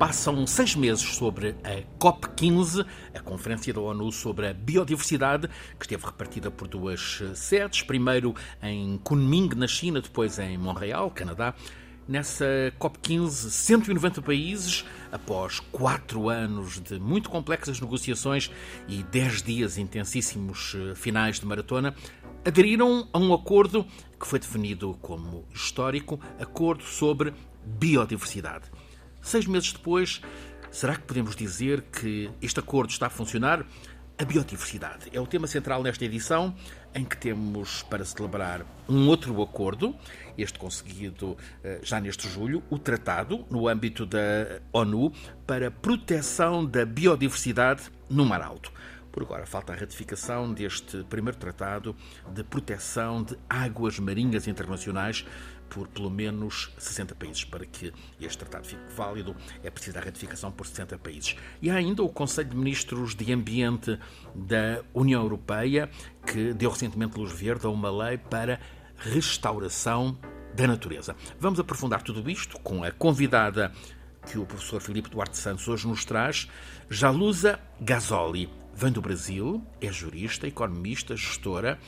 Passam seis meses sobre a COP15, a Conferência da ONU sobre a Biodiversidade, que esteve repartida por duas sedes, primeiro em Kunming, na China, depois em Montreal, Canadá. Nessa COP15, 190 países, após quatro anos de muito complexas negociações e dez dias intensíssimos eh, finais de maratona, aderiram a um acordo que foi definido como histórico Acordo sobre Biodiversidade. Seis meses depois, será que podemos dizer que este acordo está a funcionar? A biodiversidade é o tema central nesta edição, em que temos para celebrar um outro acordo, este conseguido eh, já neste julho, o Tratado, no âmbito da ONU, para proteção da biodiversidade no Mar Alto. Por agora, falta a ratificação deste primeiro tratado de proteção de águas marinhas internacionais por pelo menos 60 países. Para que este tratado fique válido, é preciso a ratificação por 60 países. E há ainda o Conselho de Ministros de Ambiente da União Europeia, que deu recentemente luz verde a uma lei para restauração da natureza. Vamos aprofundar tudo isto com a convidada que o professor Filipe Duarte Santos hoje nos traz, Jalusa Gasoli. Vem do Brasil, é jurista, economista, gestora,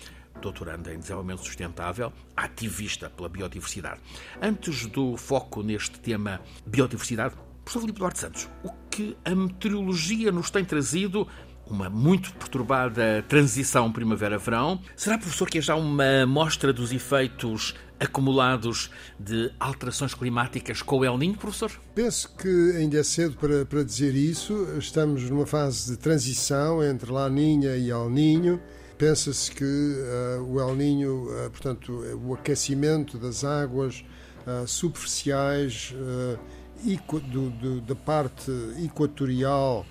doutoranda em desenvolvimento sustentável, ativista pela biodiversidade. Antes do foco neste tema biodiversidade, professor Filipe Duarte Santos, o que a meteorologia nos tem trazido uma muito perturbada transição primavera-verão. Será, professor, que é já uma mostra dos efeitos acumulados de alterações climáticas com o El Niño, professor? Penso que ainda é cedo para, para dizer isso. Estamos numa fase de transição entre La Niña e El Niño. Pensa-se que uh, o El Niño, uh, portanto, o aquecimento das águas uh, superficiais do, do, da parte equatorial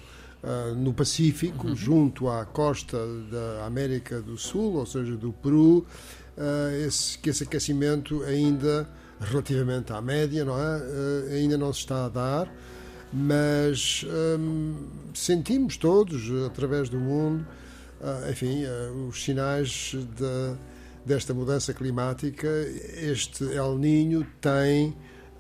no Pacífico, uhum. junto à costa da América do Sul, ou seja, do Peru, esse, que esse aquecimento ainda, relativamente à média, não é? Ainda não se está a dar, mas um, sentimos todos, através do mundo, enfim, os sinais de, desta mudança climática. Este El Ninho tem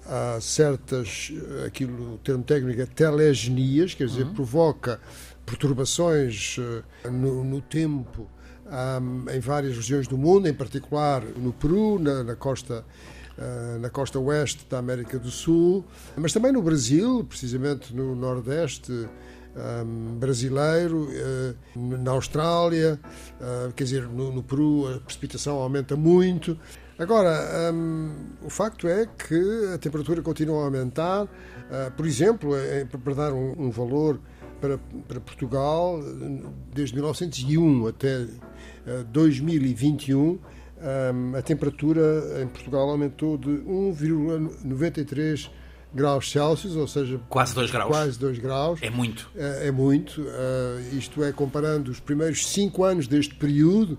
há certas, aquilo, o termo técnico é telegenias, quer dizer, uhum. provoca perturbações no, no tempo um, em várias regiões do mundo, em particular no Peru, na, na costa uh, na costa oeste da América do Sul, mas também no Brasil, precisamente no Nordeste um, brasileiro, uh, na Austrália, uh, quer dizer, no, no Peru a precipitação aumenta muito. Agora, um, o facto é que a temperatura continua a aumentar. Uh, por exemplo, é, para dar um, um valor para, para, Portugal, desde 1901 até uh, 2021, um, a temperatura em Portugal aumentou de 1,93 graus Celsius, ou seja, quase 2 graus. Quase 2 graus. É muito. É, é muito. Uh, isto é, comparando os primeiros 5 anos deste período,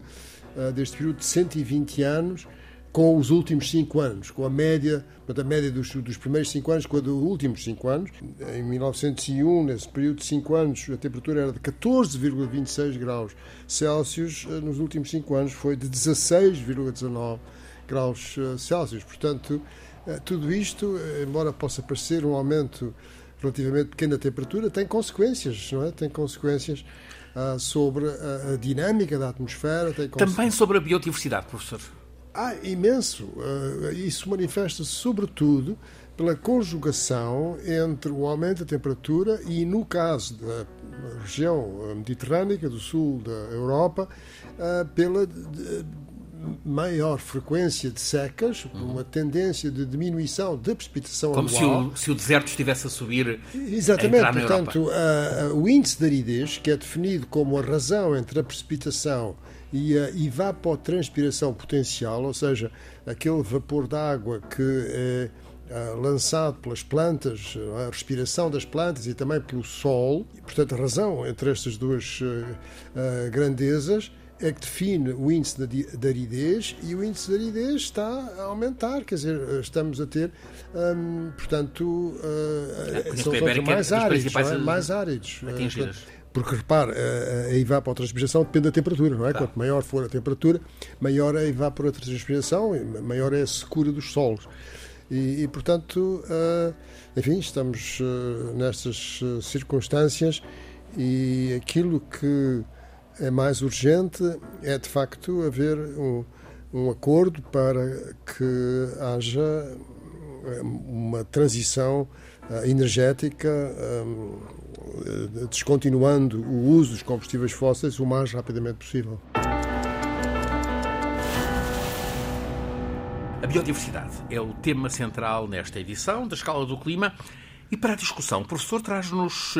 uh, deste período de 120 anos, com os últimos cinco anos, com a média, portanto, a média dos, dos primeiros cinco anos com a dos últimos cinco anos. Em 1901, nesse período de cinco anos, a temperatura era de 14,26 graus Celsius, eh, nos últimos cinco anos foi de 16,19 graus Celsius. Portanto, tudo isto, embora possa parecer um aumento relativamente pequeno da temperatura, tem consequências, não é? Tem consequências uh, sobre a, a, dinâmica da atmosfera. Também sobre a biodiversidade, professor. Ah, imenso. Uh, isso manifesta-se sobretudo pela conjugação entre o aumento da temperatura e, no caso da região mediterrânea do sul da Europa, uh, pela maior frequência de secas, uma tendência de diminuição da precipitação Como anual. Como se, se o, deserto estivesse a subir. Exatamente, a portanto, a, o índice de aridez, que é definido como a razão entre a precipitação e a evapotranspiração potencial, ou seja, aquele vapor d'água que é ah, lançado pelas plantas, a respiração das plantas e também pelo sol. E, portanto, a razão entre estas duas uh, grandezas é que define o índice de aridez e o índice de aridez está a aumentar, quer dizer, estamos a ter, um, portanto, uh, são mais áridos, é? mais áridos. Atingidas. Porque, repare, a evapotranspiração depende da temperatura, não é? Tá. Quanto maior for a temperatura, maior a evapotranspiração, maior é a secura dos solos. E, e portanto, uh, enfim, estamos uh, nestas circunstâncias e aquilo que é mais urgente é de facto haver um, um acordo para que haja uma transição energética, descontinuando o uso dos combustíveis fósseis o mais rapidamente possível. A biodiversidade é o tema central nesta edição da Escala do Clima. E para a discussão, o professor traz-nos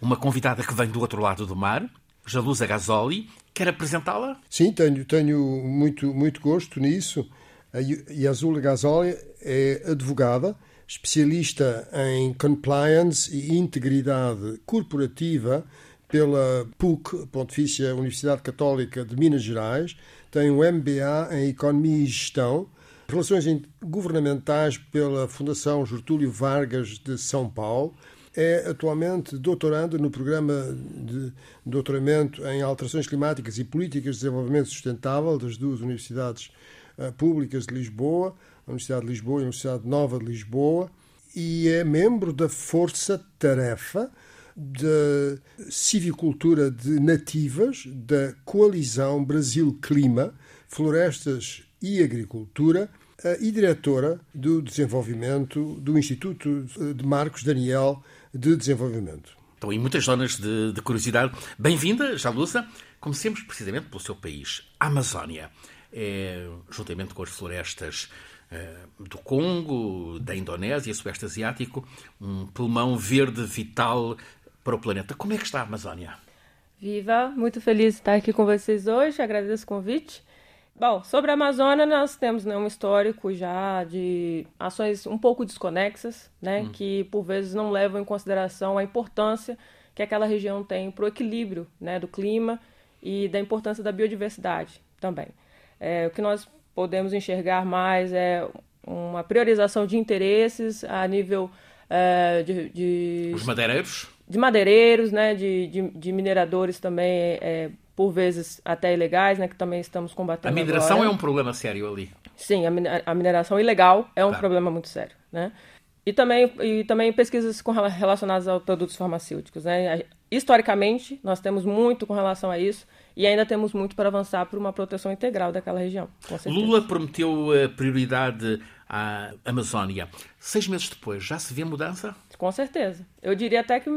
uma convidada que vem do outro lado do mar, Jalusa Gasoli. Quer apresentá-la? Sim, tenho, tenho muito, muito gosto nisso. A Yazula Gasoli é advogada, especialista em compliance e integridade corporativa pela PUC, Pontifícia Universidade Católica de Minas Gerais, tem um MBA em Economia e Gestão, Relações Governamentais pela Fundação Getúlio Vargas de São Paulo, é atualmente doutoranda no programa de doutoramento em alterações climáticas e políticas de desenvolvimento sustentável das duas universidades eh, públicas de Lisboa, a Universidade de Lisboa e a Universidade Nova de Lisboa, e é membro da Força Tarefa da Civicultura de Nativas da Coalizão Brasil Clima, Florestas e Agricultura e diretora do desenvolvimento do Instituto de Marcos Daniel de Desenvolvimento. Estão em muitas zonas de, de curiosidade. Bem-vinda, Jalusa. Comecemos precisamente pelo seu país, a Amazónia. É, juntamente com as florestas é, do Congo, da Indonésia, Sudeste Asiático, um pulmão verde vital para o planeta. Como é que está a Amazónia? Viva! Muito feliz de estar aqui com vocês hoje. Agradeço o convite. Bom, sobre a Amazônia, nós temos né, um histórico já de ações um pouco desconexas, né, hum. que por vezes não levam em consideração a importância que aquela região tem para o equilíbrio né, do clima e da importância da biodiversidade também. É, o que nós podemos enxergar mais é uma priorização de interesses a nível é, de, de, Os madeireiros? De madeireiros, né, de, de, de mineradores também é, por vezes até ilegais, né, que também estamos combatendo. A mineração agora. é um problema sério ali. Sim, a mineração ilegal é um claro. problema muito sério, né? E também, e também pesquisas com, relacionadas a produtos farmacêuticos. Né? Historicamente, nós temos muito com relação a isso e ainda temos muito para avançar para uma proteção integral daquela região. Lula prometeu prioridade à Amazônia. Seis meses depois, já se vê mudança? Com certeza. Eu diria até que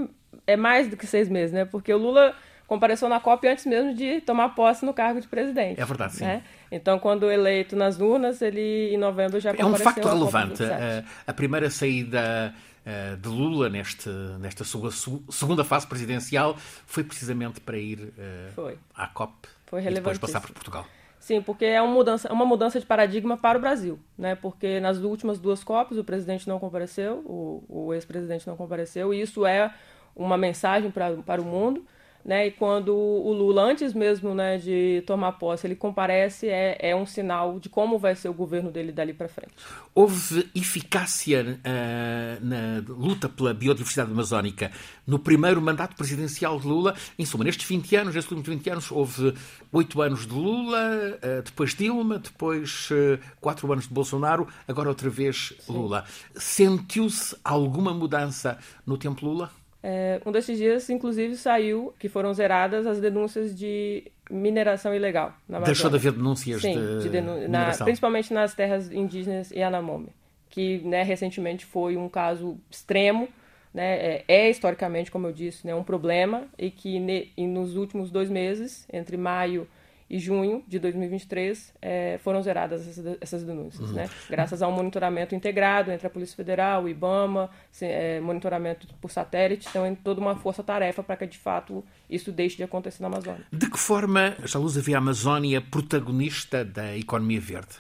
é mais do que seis meses, né? Porque o Lula compareceu na COP antes mesmo de tomar posse no cargo de presidente. É verdade, sim. Né? Então, quando eleito nas urnas, ele em novembro já compareceu. É um facto relevante. A, a, primeira saída uh, de Lula neste, nesta sua segunda fase presidencial foi precisamente para ir uh, à COP foi e depois passar por Portugal. Sim, porque é uma mudança, uma mudança de paradigma para o Brasil, né? Porque nas últimas duas COPs o presidente não compareceu, o, o ex-presidente não compareceu, e isso é uma mensagem para, para o mundo né? E quando o Lula, antes mesmo né, de tomar posse, ele comparece, é, é um sinal de como vai ser o governo dele dali para frente. Houve eficácia uh, na luta pela biodiversidade amazónica no primeiro mandato presidencial de Lula. Em suma, nestes 20 anos, nestes últimos 20 anos, houve 8 anos de Lula, uh, depois Dilma, depois uh, 4 anos de Bolsonaro, agora outra vez Lula. Sentiu-se alguma mudança no tempo Lula? É, um desses dias, inclusive, saiu que foram zeradas as denúncias de mineração ilegal na Amazônia. Deixou de haver denúncias Sim, de, de denun na, principalmente nas terras indígenas e Yanomami, que né, recentemente foi um caso extremo, né, é, é, historicamente, como eu disse, né, um problema e que ne, e nos últimos dois meses, entre maio e junho de 2023 é, foram zeradas essas, essas denúncias, uhum. né? Graças a um monitoramento integrado entre a Polícia Federal, o IBAMA, é, monitoramento por satélite, então é toda uma força-tarefa para que de fato isso deixe de acontecer na Amazônia. De que forma a Luz vê a Amazônia protagonista da economia verde?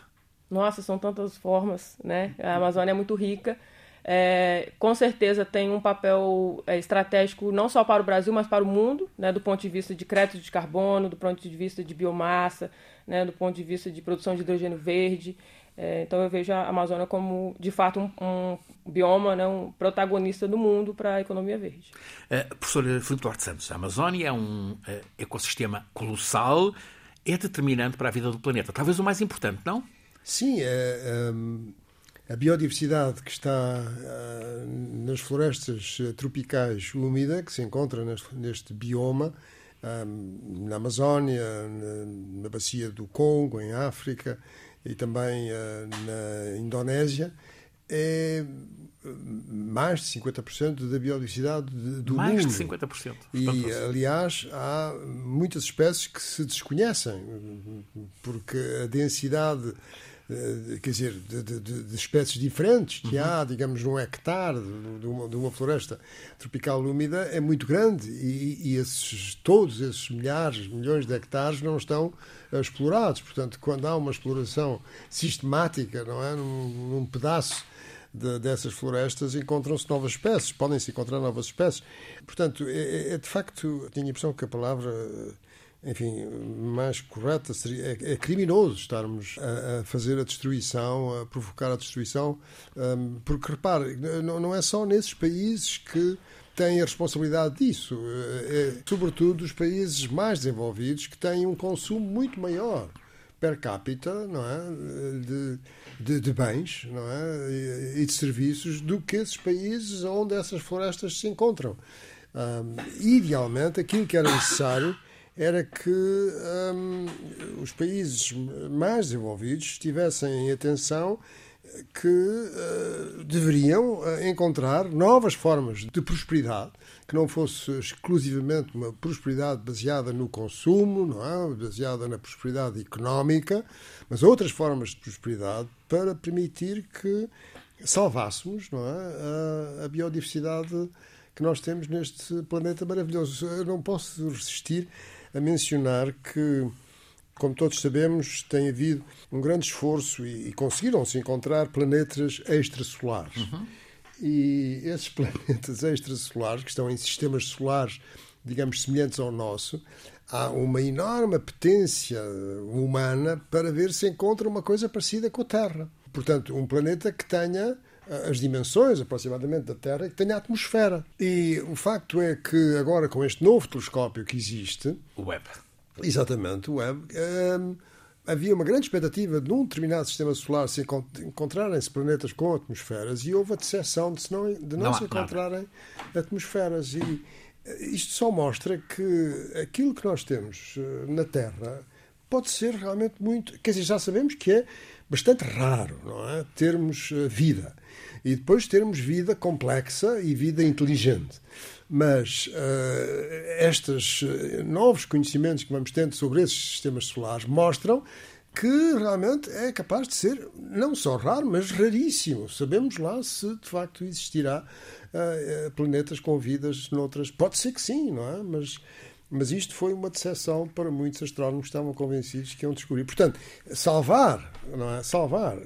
Nossa, são tantas formas, né? A Amazônia é muito rica é, com certeza tem um papel é, estratégico não só para o Brasil, mas para o mundo, né, do ponto de vista de crédito de carbono, do ponto de vista de biomassa, né, do ponto de vista de produção de hidrogênio verde. É, então eu vejo a Amazônia como, de fato, um, um bioma, né, um protagonista do mundo para a economia verde. Uh, professor Filipe Duarte Santos, a Amazônia é um uh, ecossistema colossal, é determinante para a vida do planeta. Talvez o mais importante, não? Sim, é, é a biodiversidade que está uh, nas florestas tropicais úmidas, que se encontra neste, neste bioma, um, na Amazónia, na, na, bacia do Congo, em África e também uh, na Indonésia, é mais de 50% da biodiversidade do mais mundo. Mais de 50%. E, aliás, há muitas espécies que se desconhecem, porque a densidade eh, quer dizer, de, de, de, espécies diferentes que uhum. há, digamos, num hectare de uma, de uma, floresta tropical úmida é muito grande e, e esses, todos esses milhares, milhões de hectares não estão explorados. Portanto, quando há uma exploração sistemática, não é, num, num pedaço de, dessas florestas encontram-se novas espécies, podem-se encontrar novas espécies. Portanto, é, é, é de facto, tenho a impressão que a palavra enfim, mais correta seria. É, é criminoso estarmos a, a, fazer a destruição, a provocar a destruição, um, porque repare, não, não é só nesses países que têm a responsabilidade disso. É, é, sobretudo os países mais desenvolvidos que têm um consumo muito maior per capita, não é, de, de, de bens, não é, e de serviços do que esses países onde essas florestas se encontram. Um, idealmente, aquilo que era necessário era que um, os países mais desenvolvidos tivessem em atenção que uh, deveriam uh, encontrar novas formas de prosperidade, que não fosse exclusivamente uma prosperidade baseada no consumo, não é? baseada na prosperidade económica, mas outras formas de prosperidade para permitir que salvássemos não é? a, a biodiversidade que nós temos neste planeta maravilhoso. Eu não posso resistir a mencionar que, como todos sabemos, tem havido um grande esforço e, e conseguiram-se encontrar planetas extrasolares. Uhum. E esses planetas extrasolares, que estão em sistemas solares, digamos, semelhantes ao nosso, há uma enorme potência humana para ver se encontra uma coisa parecida com a Terra. Portanto, um planeta que tenha as dimensões aproximadamente da Terra e que tenha atmosfera. E o facto é que agora com este novo telescópio que existe, o Webb, exatamente, o Webb, hum, havia uma grande expectativa de num determinado sistema solar se encontrarem-se planetas com atmosferas e houve a decepção de, se não, de não, não se encontrarem nada. atmosferas. E eh, isto só mostra que aquilo que nós temos eh, na Terra pode ser realmente muito. Quer dizer, já sabemos que é bastante raro, não é? Termos eh, vida e depois termos vida complexa e vida inteligente. Mas uh, estes eh, novos conhecimentos que vamos tendo sobre esses sistemas solares mostram que realmente é capaz de ser não só raro, mas raríssimo. Sabemos lá se de facto existirá uh, planetas com vidas noutras. Pode ser que sim, não é? Mas mas isto foi uma decepção para muitos astrónomos que estavam convencidos que iam descobrir. Portanto, salvar, não é? salvar uh,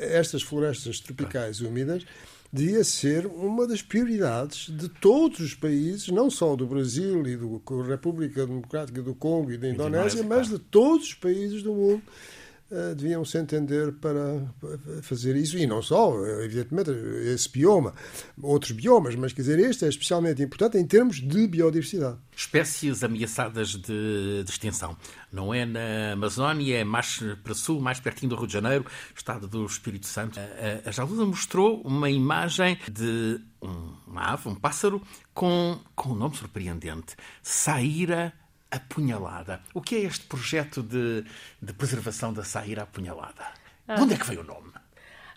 estas florestas tropicais úmidas devia ser uma das prioridades de todos os países, não só do Brasil e da República Democrática do Congo e da Indonésia, mas de todos os países do mundo deviam se entender para fazer isso, e não só, evidentemente, esse bioma, outros biomas, mas quer dizer, este é especialmente importante em termos de biodiversidade. Espécies ameaçadas de, de extinção. Não é na Amazónia, é mais para sul, mais pertinho do Rio de Janeiro, estado do Espírito Santo. A, a mostrou uma imagem de um, uma ave, um pássaro, com, com um nome surpreendente: Saíra apunhalada. O que é este projeto de, de preservação da saíra apunhalada? Ah. De onde é que veio o nome?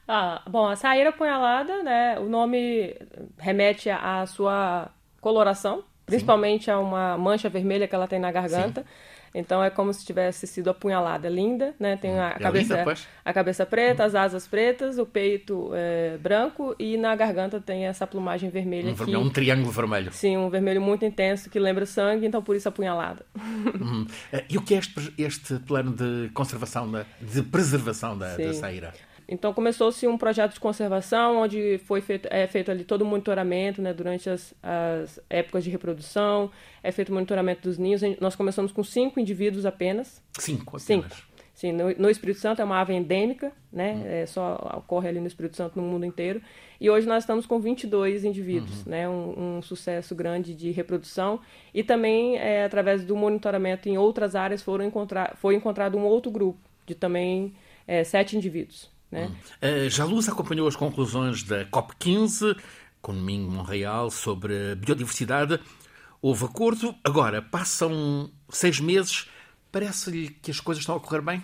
Ah, bom, a saíra apunhalada, né, o nome remete à sua coloração, principalmente Sim. a uma mancha vermelha que ela tem na garganta. Sim. Então é como se tivesse sido apunhalada, linda, né? Tem a, é cabeça, linda, a cabeça preta, as asas pretas, o peito é, branco e na garganta tem essa plumagem vermelha. Um, vermelho, um triângulo vermelho. Sim, um vermelho muito intenso que lembra sangue, então por isso apunhalada. Uhum. E o que é este, este plano de conservação, de preservação da, da saíra? Então começou-se um projeto de conservação onde foi feito, é feito ali todo o monitoramento né, durante as, as épocas de reprodução, é feito o monitoramento dos ninhos. Nós começamos com cinco indivíduos apenas. Cinco apenas? Cinco. Sim, no, no Espírito Santo é uma ave endêmica, né? Uhum. É, só ocorre ali no Espírito Santo no mundo inteiro. E hoje nós estamos com 22 indivíduos, uhum. né? Um, um, sucesso grande de reprodução. E também, é, através do monitoramento em outras áreas, foram encontrar, foi encontrado um outro grupo de também é, sete indivíduos. Né? Hum. Uh, Jaluz acompanhou as conclusões da COP15, Kunming, Montreal, sobre biodiversidade. Houve acordo. Agora, passam seis meses. Parece-lhe que as coisas estão a correr bem?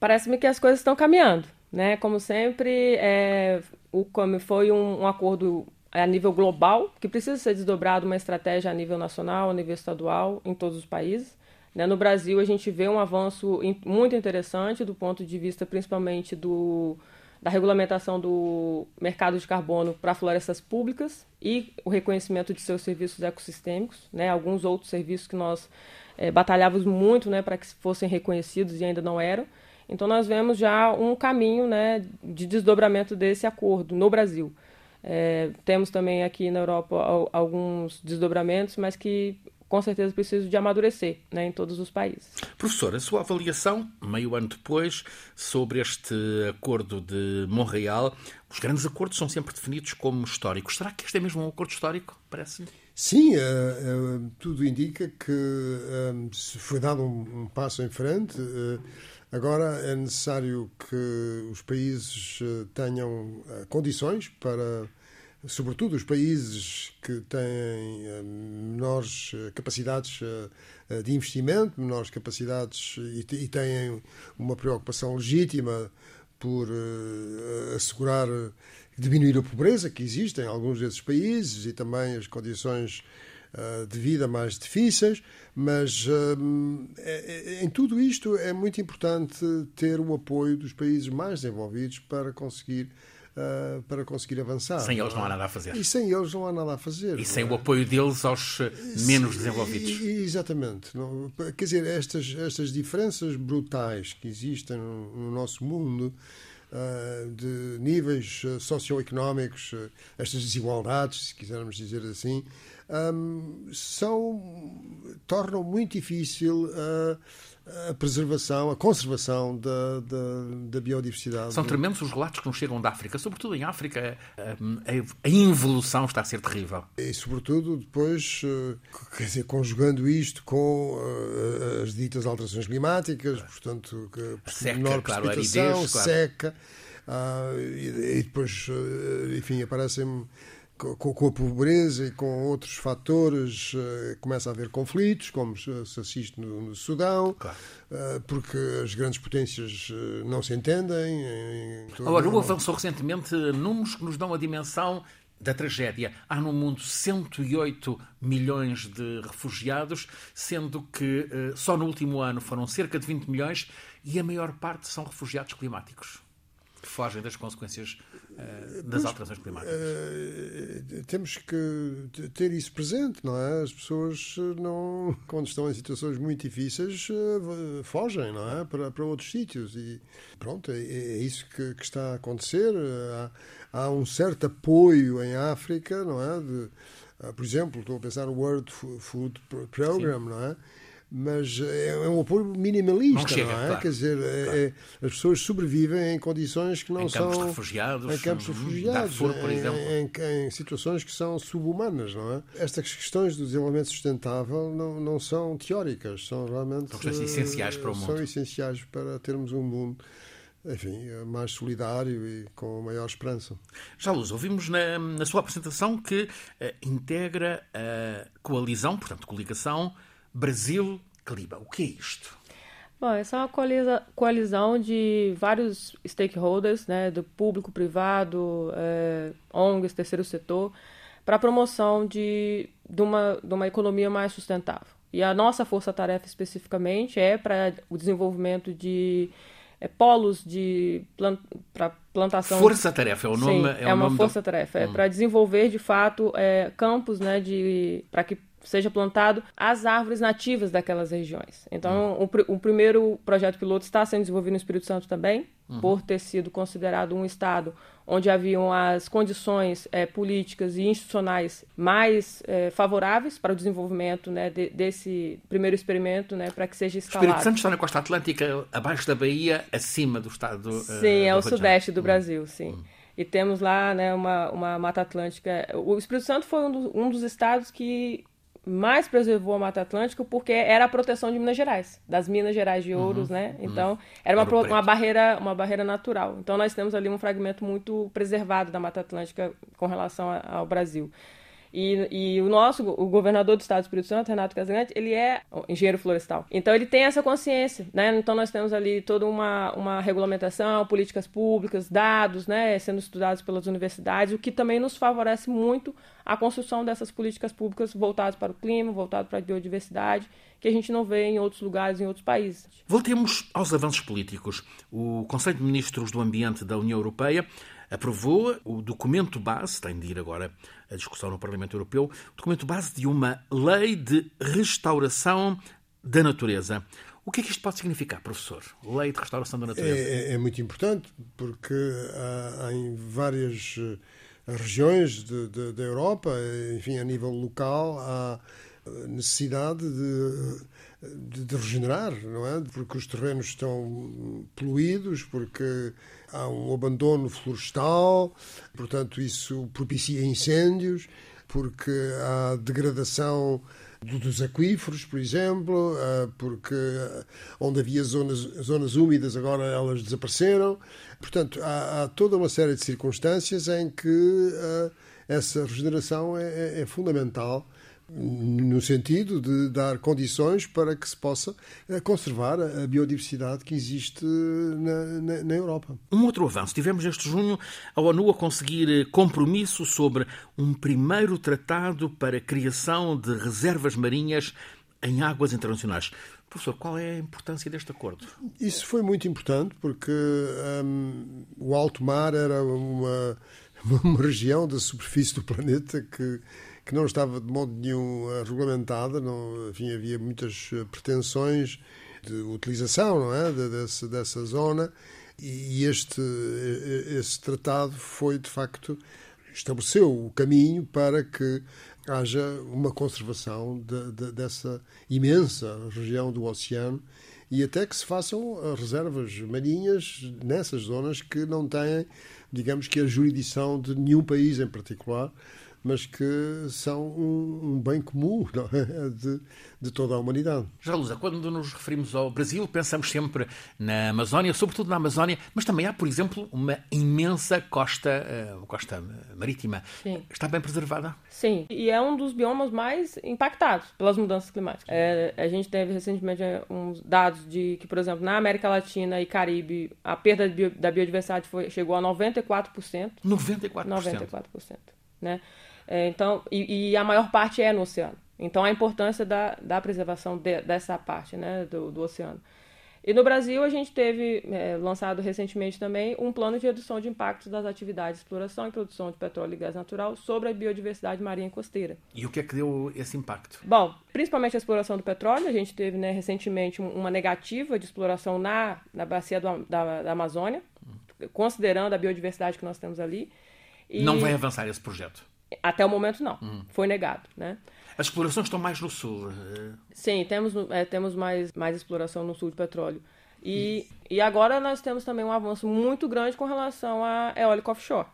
Parece-me que as coisas estão caminhando. Né? Como sempre, é, o COME foi um, um acordo a nível global, que precisa ser desdobrado uma estratégia a nível nacional, a nível estadual, em todos os países. Né? No Brasil, a gente vê um avanço muito interessante do ponto de vista, principalmente, do, da regulamentação do mercado de carbono para florestas públicas e o reconhecimento de seus serviços ecossistêmicos, né? alguns outros serviços que nós é, batalhávamos muito né, para que fossem reconhecidos e ainda não eram. Então, nós vemos já um caminho né, de desdobramento desse acordo no Brasil. É, temos também aqui na Europa alguns desdobramentos, mas que com certeza preciso de amadurecer né, em todos os países. Professor, a sua avaliação, meio ano depois, sobre este acordo de Montreal, os grandes acordos são sempre definidos como históricos. Será que este é mesmo um acordo histórico? Parece-lhe? Sim, uh, uh, tudo indica que uh, se foi dado um, um, passo em frente. agora é necessário que os países tenham condições para sobretudo os países que têm eh, menores eh, capacidades eh, de investimento, menores capacidades e têm uma preocupação legítima por assegurar diminuir a pobreza que existe em alguns desses países e também as condições de vida mais difíceis, mas em tudo isto é muito importante ter o apoio dos países mais desenvolvidos para conseguir uh, para conseguir avançar. Sem eles não há nada a fazer. E sem eles não há nada a fazer. E sem é? o apoio deles aos eh, menos desenvolvidos. E, exatamente. Não, quer dizer, estas, estas diferenças brutais que existem no, no nosso mundo. Uh, de níveis uh, socioeconómicos, uh, estas desigualdades, se quisermos dizer assim, um, são, tornam muito difícil a preservação, a conservação da, da, da, biodiversidade. São tremendos os relatos que nos chegam da África, sobretudo em África, a, a involução está a ser terrível. E, sobretudo, depois, eh, quer dizer, conjugando isto com as ditas alterações climáticas, portanto, seca, menor claro, precipitação, aridez, claro. seca, uh, e, e, depois, enfim, aparecem com, a pobreza e com outros fatores uh, começa a haver conflitos, como se assiste no, Sudão, claro. uh, porque as grandes potências uh, não se entendem. Em, em Agora, o avançou recentemente números que nos dão a dimensão da tragédia. Há no mundo 108 milhões de refugiados, sendo que só no último ano foram cerca de 20 milhões e a maior parte são refugiados climáticos que fogem das consequências das alterações climáticas. Uh, temos que ter isso presente, não é? As pessoas, não, quando estão em situações muito difíceis, fogem, não é? Para, para outros sítios. E pronto, é, é isso que, que, está a acontecer. Há, há, um certo apoio em África, não é? De, por exemplo, estou a pensar no World Food Program, Sim. não é? Mas é, é um apoio minimalista, não, chega, não é? Claro, Quer dizer, é, claro. é, as pessoas sobrevivem em condições que não em são. Campos de refugiados, em campos refugiados. Darfur, por exemplo. Em, em, em, situações que são subhumanas, não é? Estas questões do desenvolvimento sustentável não, não são teóricas, são realmente. São questões essenciais para o mundo. São essenciais para termos um mundo enfim, mais solidário e com maior esperança. Já Luz, ouvimos na, na sua apresentação que uh, integra a coalizão, portanto, coligação Brasil Clima. O que é isto? Bom, essa é uma coalizão de vários stakeholders, né, do público, privado, é, ONGs, terceiro setor, para a promoção de, de, uma, de uma economia mais sustentável. E a nossa força-tarefa especificamente é para o desenvolvimento de é, polos de plant, para plantação. Força-tarefa é o nome. Sim, é, é uma força-tarefa. Do... É hum. para desenvolver de fato é, campos, né, de para que seja plantado as árvores nativas daquelas regiões. Então, uhum. o, o, primeiro projeto piloto está sendo desenvolvido no Espírito Santo também, uhum. por ter sido considerado um estado onde haviam as condições é, políticas e institucionais mais é, favoráveis para o desenvolvimento né, de, desse primeiro experimento, né, para que seja escalado. O Espírito Santo está na costa atlântica, abaixo da Bahia, acima do estado. Uh, sim, é o sudeste do uhum. Brasil, sim. Uhum. E temos lá né, uma, uma Mata Atlântica. O Espírito Santo foi um, do, um dos estados que mais preservou a Mata Atlântica porque era a proteção de Minas Gerais, das Minas Gerais de ouros, uhum, né? Uhum. Então, uhum. era uma, uma, barreira, uma barreira natural. Então, nós temos ali um fragmento muito preservado da Mata Atlântica com relação ao Brasil. E, e, o nosso, o governador do estado do Espírito Santo, Renato Casagrande, ele é engenheiro florestal. Então ele tem essa consciência, né? Então nós temos ali toda uma, uma regulamentação, políticas públicas, dados, né, sendo estudados pelas universidades, o que também nos favorece muito a construção dessas políticas públicas voltadas para o clima, voltadas para a biodiversidade, que a gente não vê em outros lugares, em outros países. Voltemos aos avanços políticos. O Conselho de Ministros do Ambiente da União Europeia aprovou o documento base, tem de ir agora a discussão no Parlamento Europeu, o documento base de uma lei de restauração da natureza. O que é que isto pode significar, professor? Lei de restauração da natureza. É, é, é muito importante porque há, em várias eh, regiões da Europa, enfim, a nível local, há necessidade de, de, de, regenerar, não é? Porque os terrenos estão poluídos, porque há um abandono florestal, portanto, isso propicia incêndios, porque há degradação dos aquíferos, por exemplo, porque onde havia zonas, zonas úmidas agora elas desapareceram. Portanto, há, há toda uma série de circunstâncias em que essa regeneração é, é, é fundamental no sentido de dar condições para que se possa eh, conservar a biodiversidade que existe na, na, na, Europa. Um outro avanço. Tivemos este junho a ONU a conseguir eh, compromisso sobre um primeiro tratado para a criação de reservas marinhas em águas internacionais. Professor, qual é a importância deste acordo? Isso foi muito importante porque um, o alto mar era uma, uma região da superfície do planeta que que não estava de modo nenhum eh, regulamentada, não, enfim, havia muitas eh, pretensões de utilização não é? De, dessa, dessa zona e este eh, esse tratado foi de facto estabeleceu o caminho para que haja uma conservação de, de, dessa imensa região do oceano e até que se façam reservas marinhas nessas zonas que não têm, digamos que a jurisdição de nenhum país em particular, mas que são um, um bem comum é? de, de, toda a humanidade. Já Lusa, quando nos referimos ao Brasil, pensamos sempre na Amazónia, sobretudo na Amazónia, mas também há, por exemplo, uma imensa costa, uh, costa marítima. Sim. Está bem preservada? Sim, e é um dos biomas mais impactados pelas mudanças climáticas. É, a gente teve recentemente é, uns dados de que, por exemplo, na América Latina e Caribe, a perda da biodiversidade foi, chegou a 94%. 94%? 94%. Né? É, então, e, e, a maior parte é no oceano. Então, a importância da, da preservação de, dessa parte né, do, do oceano. E no Brasil, a gente teve é, lançado recentemente também um plano de redução de impactos das atividades de exploração e produção de petróleo e gás natural sobre a biodiversidade marinha e costeira. E o que é que deu esse impacto? Bom, principalmente a exploração do petróleo. A gente teve né, recentemente uma negativa de exploração na, na bacia do, da, da Amazônia, hum. considerando a biodiversidade que nós temos ali. E... Não vai avançar esse projeto? Até o momento, não. Hum. Foi negado, né? As explorações estão mais no sul. Eh. Sim, temos, é, temos mais, mais exploração no sul de petróleo. E, e agora nós temos também um avanço muito grande com relação a eólico offshore.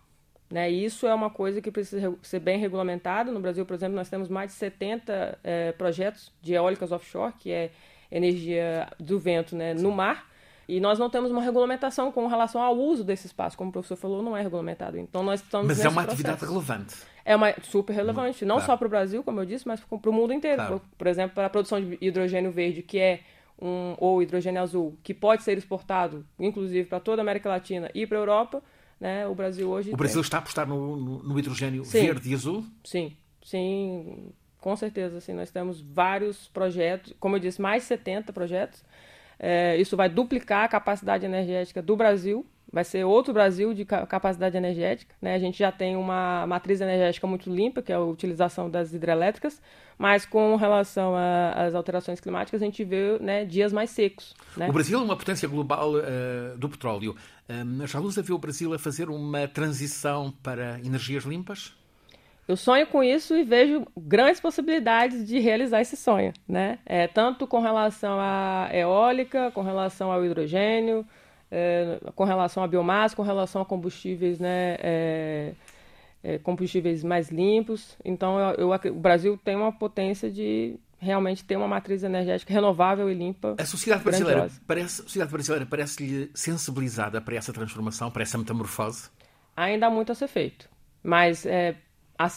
Né? Isso é uma coisa que precisa ser bem regulamentada. No Brasil, por exemplo, nós temos mais de 70 é, projetos de eólicas offshore, que é energia do vento né, no mar. E nós não temos uma regulamentação com relação ao uso desse espaço, como o professor falou, não é regulamentado. Então nós estamos Mas é uma processo. atividade relevante. É uma super relevante, não claro. só para o Brasil, como eu disse, mas para o mundo inteiro. Claro. Por, por, exemplo, para a produção de hidrogênio verde, que é um ou hidrogênio azul, que pode ser exportado, inclusive para toda a América Latina e para a Europa, né? O Brasil hoje O Brasil tem... está a apostar no, no, no hidrogênio sim. verde e azul? Sim, sim, com certeza. Assim, nós temos vários projetos, como eu disse, mais 70 projetos é, isso vai duplicar a capacidade energética do Brasil, vai ser outro Brasil de capacidade energética. Né? A gente já tem uma matriz energética muito limpa, que é a utilização das hidrelétricas, mas com relação às alterações climáticas, a gente vê né, dias mais secos. Né? O Brasil é uma potência global uh, do petróleo. Um, já Lusa viu o Brasil a fazer uma transição para energias limpas? Eu sonho com isso e vejo grandes possibilidades de realizar esse sonho, né? É, tanto com relação à eólica, com relação ao hidrogênio, é, com relação à biomassa, com relação a combustíveis né, é, é, combustíveis mais limpos. Então, eu, eu, o Brasil tem uma potência de realmente ter uma matriz energética renovável e limpa. A sociedade brasileira parece, a sociedade brasileira parece-lhe sensibilizada para essa transformação, para essa metamorfose? Ainda há muito a ser feito. Mas, é,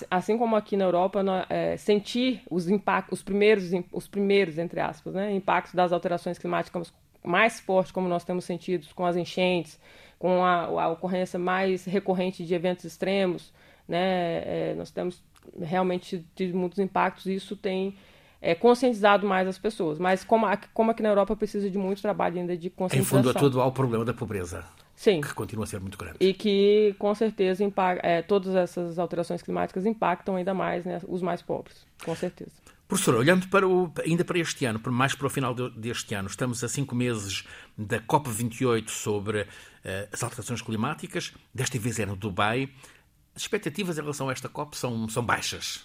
assim como aqui na Europa, é, sentir os impactos, os primeiros, os primeiros entre aspas, né, impactos das alterações climáticas mais fortes, como nós temos sentido com as enchentes, com a, a ocorrência mais recorrente de eventos extremos, né, é, nós temos realmente tido muitos impactos. E isso tem é, conscientizado mais as pessoas. Mas como, como aqui na Europa precisa de muito trabalho ainda de conscientização. Em fundo, tudo ao problema da pobreza. Sim. Que continua a ser muito grande. E que, com certeza, impact, é, todas essas alterações climáticas impactam ainda mais né, os mais pobres. Com certeza. Professor, olhando para o, ainda para este ano, mais para o final deste ano, estamos a cinco meses da COP28 sobre uh, as alterações climáticas. Desta vez é no Dubai. As expectativas em relação a esta COP são, são baixas.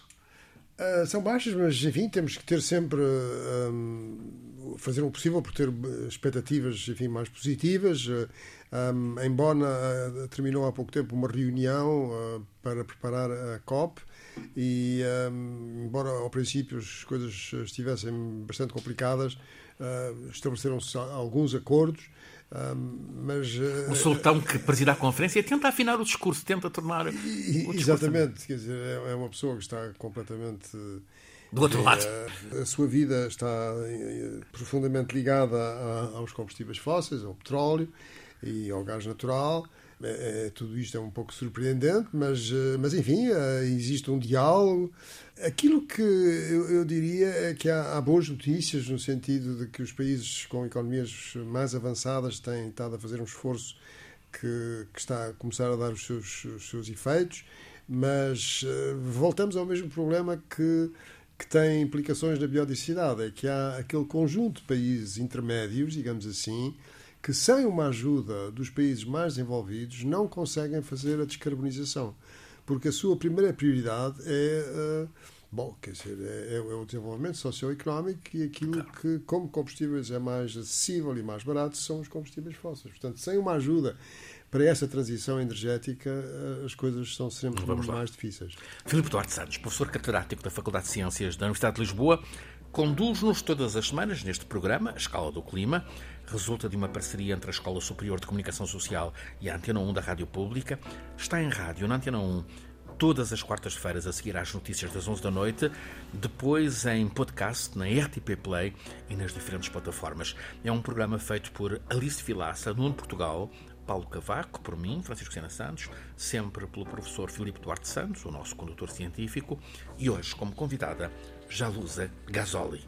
Uh, são baixas, mas enfim, temos que ter sempre um, fazer o possível por ter expectativas enfim, mais positivas. Um, em Bonn uh, terminou há pouco tempo uma reunião uh, para preparar a COP e, um, embora ao princípio as coisas estivessem bastante complicadas, estabeleceram-se alguns acordos mas, o sultão que presida a conferência tenta afinar o discurso, tenta tornar o discurso. Exatamente, quer dizer, é, é uma pessoa que está completamente do outro lado. A, a sua vida está eh, profundamente ligada a, aos combustíveis fósseis, ao petróleo e ao gás natural. É, é, tudo isto é um pouco surpreendente, mas, eh, mas enfim, eh, existe um diálogo. Aquilo que eu, eu diria é que há, há, boas notícias no sentido de que os países com economias mais avançadas têm estado a fazer um esforço que, que está a começar a dar os seus, os seus efeitos, mas uh, voltamos ao mesmo problema que, que tem implicações na biodiversidade, é que há aquele conjunto de países intermédios, digamos assim, que sem uma ajuda dos países mais desenvolvidos não conseguem fazer a descarbonização, porque a sua primeira prioridade é uh, bom, quer dizer, é, é, o desenvolvimento socioeconómico e aquilo que, como combustíveis é mais acessível e mais barato, são os combustíveis fósseis. Portanto, sem uma ajuda para essa transição energética, eh, as coisas são sempre mais difíceis. Filipe Duarte Santos, professor catedrático da Faculdade de Ciências da Universidade de Lisboa, conduz-nos todas as semanas neste programa, A Escala do Clima, resulta de uma parceria entre a Escola Superior de Comunicação Social e a Antena 1 da Rádio Pública. Está em rádio na Antena 1 todas as quartas-feiras a seguir às notícias das 11 da noite, depois em podcast na RTP Play e nas diferentes plataformas. É um programa feito por Alice Vilaça, Nuno Portugal, Paulo Cavaco, por mim, Francisco Sena Santos, sempre pelo professor Filipe Duarte Santos, o nosso condutor científico, e hoje como convidada Jalusa Gasoli.